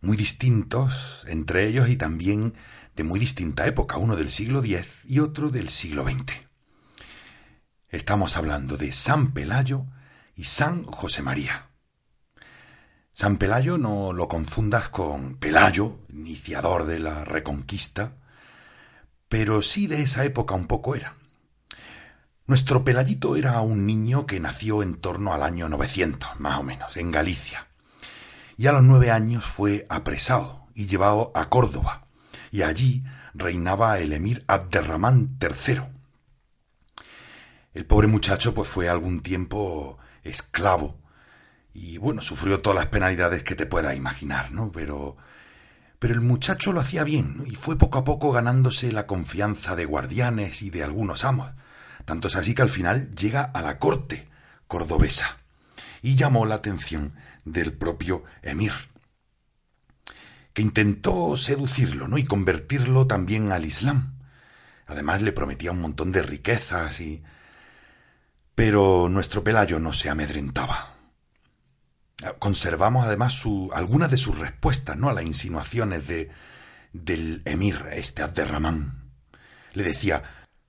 muy distintos entre ellos y también de muy distinta época, uno del siglo X y otro del siglo XX. Estamos hablando de San Pelayo y San José María. San Pelayo no lo confundas con Pelayo, iniciador de la Reconquista, pero sí de esa época un poco era. Nuestro Pelayito era un niño que nació en torno al año 900, más o menos, en Galicia. Y a los nueve años fue apresado y llevado a Córdoba, y allí reinaba el emir Abderramán III, el pobre muchacho pues fue algún tiempo esclavo. Y bueno, sufrió todas las penalidades que te puedas imaginar, ¿no? Pero pero el muchacho lo hacía bien y fue poco a poco ganándose la confianza de guardianes y de algunos amos. Tanto es así que al final llega a la corte cordobesa y llamó la atención del propio emir, que intentó seducirlo, ¿no? y convertirlo también al Islam. Además le prometía un montón de riquezas y pero nuestro Pelayo no se amedrentaba. Conservamos además su, algunas de sus respuestas ¿no? a las insinuaciones de, del emir, este Abderramán. Le decía,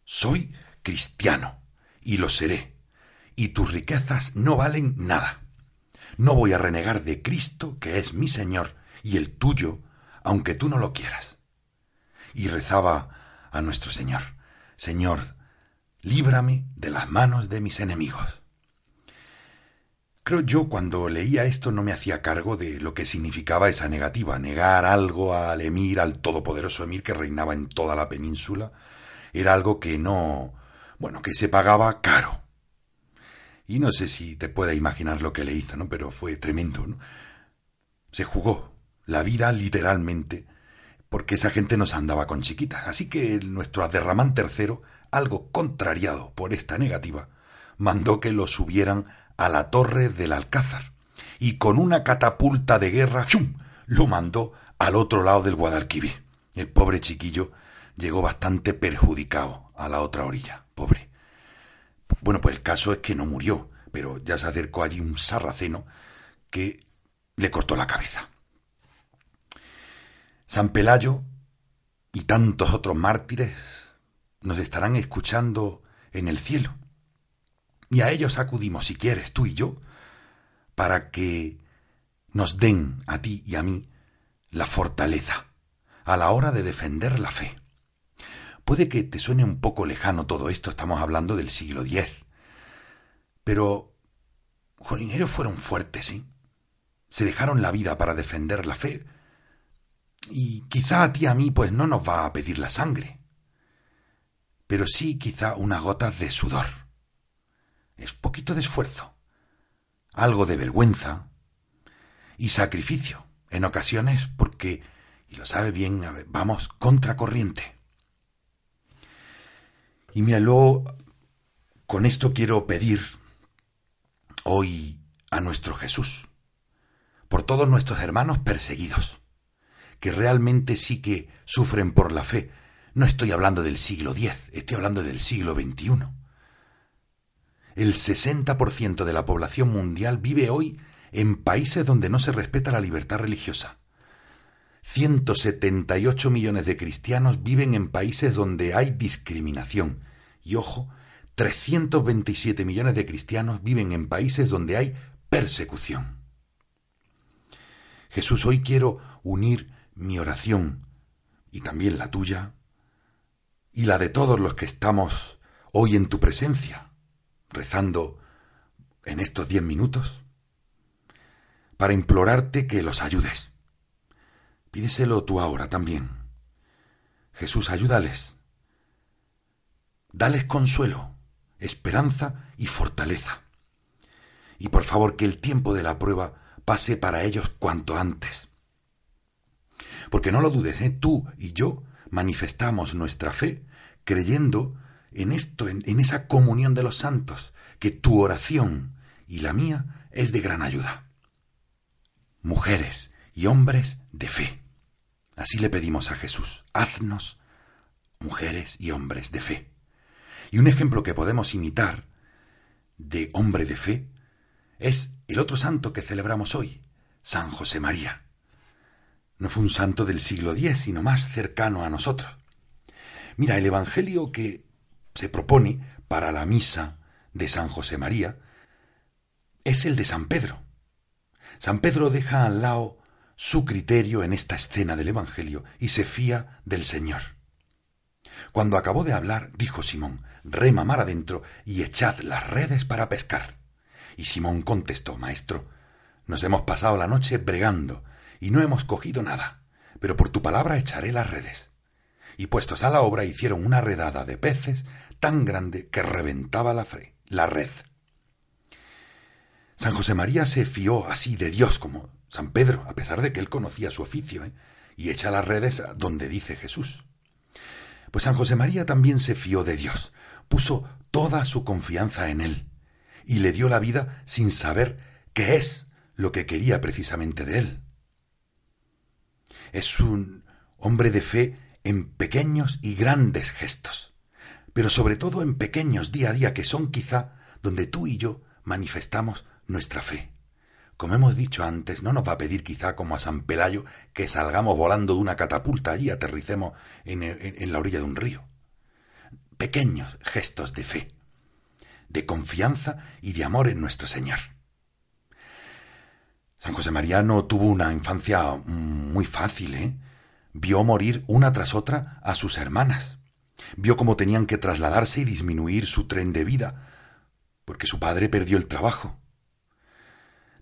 soy cristiano y lo seré, y tus riquezas no valen nada. No voy a renegar de Cristo, que es mi Señor, y el tuyo, aunque tú no lo quieras. Y rezaba a nuestro Señor, Señor, líbrame de las manos de mis enemigos. Creo yo cuando leía esto no me hacía cargo de lo que significaba esa negativa, negar algo al emir, al todopoderoso emir que reinaba en toda la península, era algo que no, bueno, que se pagaba caro. Y no sé si te puedes imaginar lo que le hizo, ¿no? Pero fue tremendo, ¿no? Se jugó la vida literalmente porque esa gente nos andaba con chiquitas. Así que nuestro Aderramán tercero algo contrariado por esta negativa, mandó que lo subieran a la torre del Alcázar y con una catapulta de guerra ¡chum! lo mandó al otro lado del Guadalquivir. El pobre chiquillo llegó bastante perjudicado a la otra orilla, pobre. Bueno, pues el caso es que no murió, pero ya se acercó allí un sarraceno que le cortó la cabeza. San Pelayo y tantos otros mártires nos estarán escuchando en el cielo. Y a ellos acudimos, si quieres, tú y yo, para que nos den a ti y a mí la fortaleza a la hora de defender la fe. Puede que te suene un poco lejano todo esto, estamos hablando del siglo X, pero ellos fueron fuertes, ¿sí? Se dejaron la vida para defender la fe. Y quizá a ti a mí pues no nos va a pedir la sangre, pero sí quizá unas gotas de sudor. Es poquito de esfuerzo, algo de vergüenza y sacrificio, en ocasiones porque, y lo sabe bien, vamos contracorriente. Y mira, luego, con esto quiero pedir hoy a nuestro Jesús, por todos nuestros hermanos perseguidos, que realmente sí que sufren por la fe, no estoy hablando del siglo X, estoy hablando del siglo XXI. El 60% de la población mundial vive hoy en países donde no se respeta la libertad religiosa. 178 millones de cristianos viven en países donde hay discriminación. Y ojo, 327 millones de cristianos viven en países donde hay persecución. Jesús, hoy quiero unir mi oración y también la tuya, y la de todos los que estamos hoy en tu presencia, rezando en estos diez minutos, para implorarte que los ayudes. Pídeselo tú ahora también. Jesús, ayúdales. Dales consuelo, esperanza y fortaleza. Y por favor que el tiempo de la prueba pase para ellos cuanto antes. Porque no lo dudes, ¿eh? tú y yo manifestamos nuestra fe creyendo en esto, en, en esa comunión de los santos, que tu oración y la mía es de gran ayuda. Mujeres y hombres de fe. Así le pedimos a Jesús, haznos mujeres y hombres de fe. Y un ejemplo que podemos imitar de hombre de fe es el otro santo que celebramos hoy, San José María. No fue un santo del siglo X, sino más cercano a nosotros. Mira, el Evangelio que se propone para la misa de San José María es el de San Pedro. San Pedro deja al lado su criterio en esta escena del Evangelio y se fía del Señor. Cuando acabó de hablar, dijo Simón, rema mar adentro y echad las redes para pescar. Y Simón contestó, Maestro, nos hemos pasado la noche bregando y no hemos cogido nada, pero por tu palabra echaré las redes. Y puestos a la obra hicieron una redada de peces tan grande que reventaba la, la red. San José María se fió así de Dios como San Pedro, a pesar de que él conocía su oficio, ¿eh? y echa las redes donde dice Jesús. Pues San José María también se fió de Dios, puso toda su confianza en Él y le dio la vida sin saber qué es lo que quería precisamente de Él. Es un hombre de fe en pequeños y grandes gestos, pero sobre todo en pequeños día a día que son quizá donde tú y yo manifestamos nuestra fe. Como hemos dicho antes, no nos va a pedir quizá como a San Pelayo que salgamos volando de una catapulta y aterricemos en, la orilla de un río. Pequeños gestos de fe, de confianza y de amor en nuestro Señor. San José María no tuvo una infancia muy fácil, ¿eh? Vio morir una tras otra a sus hermanas. Vio cómo tenían que trasladarse y disminuir su tren de vida, porque su padre perdió el trabajo.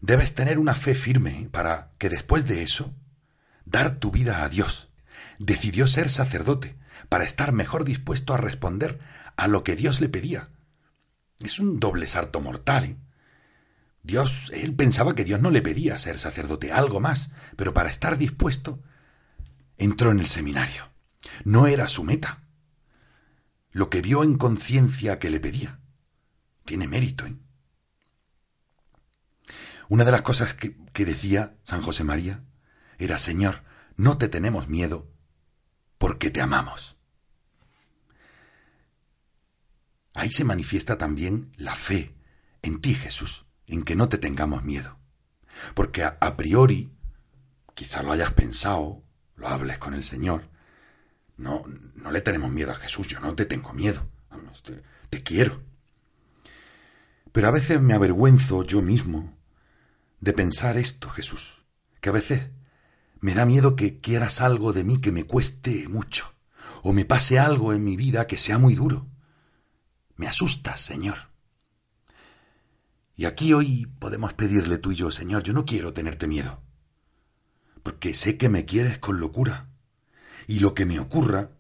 Debes tener una fe firme para que después de eso, dar tu vida a Dios. Decidió ser sacerdote para estar mejor dispuesto a responder a lo que Dios le pedía. Es un doble sarto mortal. ¿eh? Dios, él pensaba que Dios no le pedía ser sacerdote, algo más, pero para estar dispuesto, entró en el seminario. No era su meta. Lo que vio en conciencia que le pedía. Tiene mérito, ¿eh? Una de las cosas que, decía San José María era, Señor, no te tenemos miedo porque te amamos. Ahí se manifiesta también la fe en ti, Jesús, en que no te tengamos miedo. Porque a, priori, quizá lo hayas pensado, lo hables con el Señor, no, no le tenemos miedo a Jesús, yo no te tengo miedo, te, te quiero. Pero a veces me avergüenzo yo mismo de pensar esto, Jesús, que a veces me da miedo que quieras algo de mí que me cueste mucho, o me pase algo en mi vida que sea muy duro. Me asustas, Señor. Y aquí hoy podemos pedirle tú y yo, Señor, yo no quiero tenerte miedo, porque sé que me quieres con locura, y lo que me ocurra,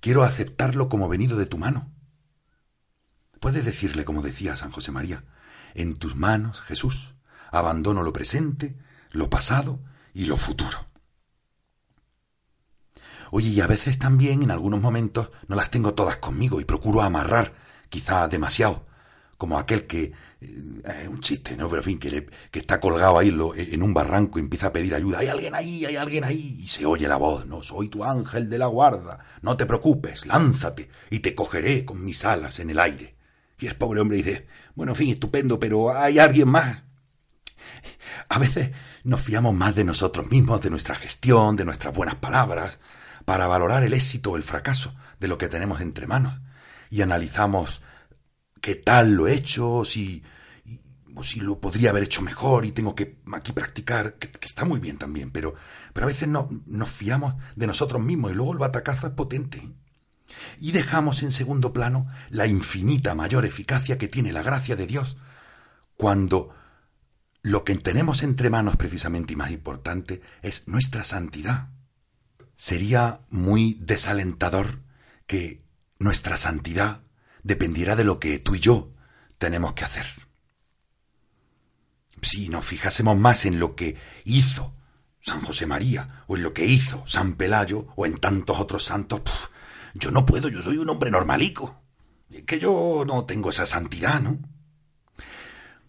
quiero aceptarlo como venido de tu mano. Puedes decirle, como decía San José María, en tus manos, Jesús, abandono lo presente, lo pasado y lo futuro. Oye, y a veces también, en algunos momentos, no las tengo todas conmigo y procuro amarrar, quizá demasiado, como aquel que, eh, un chiste, ¿no? Pero en fin, que, está colgado ahí en un barranco y empieza a pedir ayuda. Hay alguien ahí, hay alguien ahí. Y se oye la voz, ¿no? Soy tu ángel de la guarda. No te preocupes, lánzate y te cogeré con mis alas en el aire. Y el pobre hombre dice, bueno, en fin, estupendo, pero hay alguien más. A veces nos fiamos más de nosotros mismos, de nuestra gestión, de nuestras buenas palabras, para valorar el éxito o el fracaso de lo que tenemos entre manos. Y analizamos qué tal lo he hecho, si, si lo podría haber hecho mejor y tengo que aquí practicar, que, está muy bien también, pero, Pero a veces no, nos fiamos de nosotros mismos y luego el batacazo es potente. Y dejamos en segundo plano la infinita mayor eficacia que tiene la gracia de Dios cuando lo que tenemos entre manos precisamente y más importante es nuestra santidad. Sería muy desalentador que nuestra santidad dependiera de lo que tú y yo tenemos que hacer. Si nos fijásemos más en lo que hizo San José María, o en lo que hizo San Pelayo, o en tantos otros santos, yo no puedo, yo soy un hombre normalico. Es que yo no tengo esa santidad, ¿no?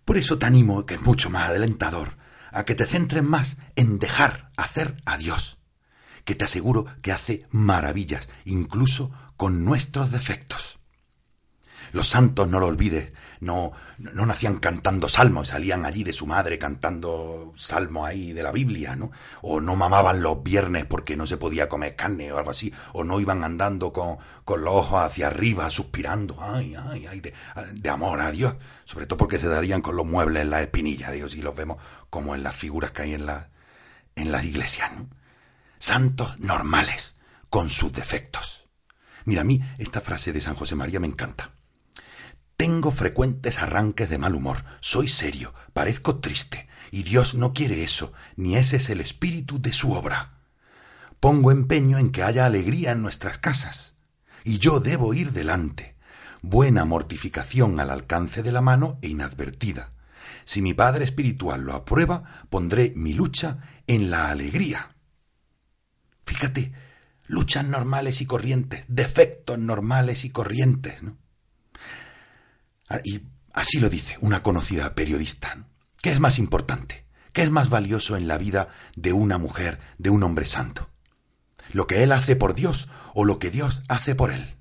Por eso te animo, que es mucho más adelantador, a que te centres más en dejar hacer a Dios, que te aseguro que hace maravillas, incluso con nuestros defectos. Los santos, no lo olvides, no, no nacían cantando salmos, salían allí de su madre cantando salmos ahí de la Biblia, ¿no? O no mamaban los viernes porque no se podía comer carne o algo así, o no iban andando con, con los ojos hacia arriba, suspirando, ay, ay, ay, de, amor a Dios, sobre todo porque se darían con los muebles en la espinilla, Dios, y los vemos como en las figuras que hay en, la, en las iglesias, ¿no? Santos normales, con sus defectos. Mira, a mí esta frase de San José María me encanta. Tengo frecuentes arranques de mal humor, soy serio, parezco triste, y Dios no quiere eso, ni ese es el espíritu de su obra. Pongo empeño en que haya alegría en nuestras casas, y yo debo ir delante. Buena mortificación al alcance de la mano e inadvertida. Si mi Padre Espiritual lo aprueba, pondré mi lucha en la alegría. Fíjate, luchas normales y corrientes, defectos normales y corrientes, ¿no? Ah, y así lo dice una conocida periodista. ¿Qué es más importante? ¿Qué es más valioso en la vida de una mujer, de un hombre santo? ¿Lo que él hace por Dios o lo que Dios hace por él?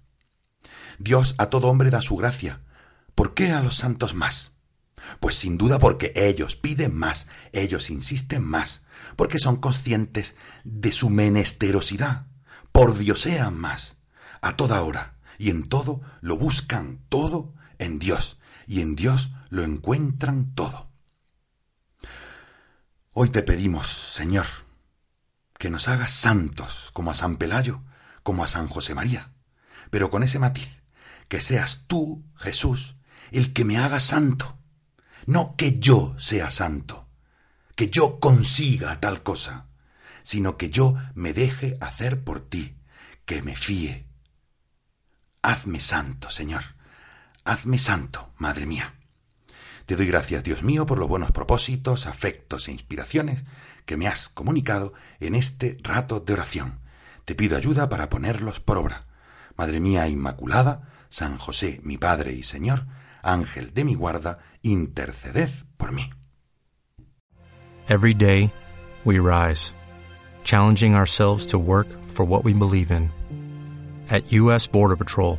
Dios a todo hombre da su gracia. ¿Por qué a los santos más? Pues sin duda porque ellos piden más, ellos insisten más, porque son conscientes de su menesterosidad, por Dios sean más, a toda hora y en todo lo buscan todo en Dios, y en Dios lo encuentran todo. Hoy te pedimos, Señor, que nos hagas santos como a San Pelayo, como a San José María, pero con ese matiz, que seas tú, Jesús, el que me haga santo, no que yo sea santo, que yo consiga tal cosa, sino que yo me deje hacer por ti, que me fíe. Hazme santo, Señor. Hazme santo, Madre mía. Te doy gracias, Dios mío, por los buenos propósitos, afectos e inspiraciones que me has comunicado en este rato de oración. Te pido ayuda para ponerlos por obra. Madre mía Inmaculada, San José, mi Padre y Señor, Ángel de mi guarda, interceded por mí. Every day, we rise, challenging ourselves to work for what we believe in. At U.S. Border Patrol,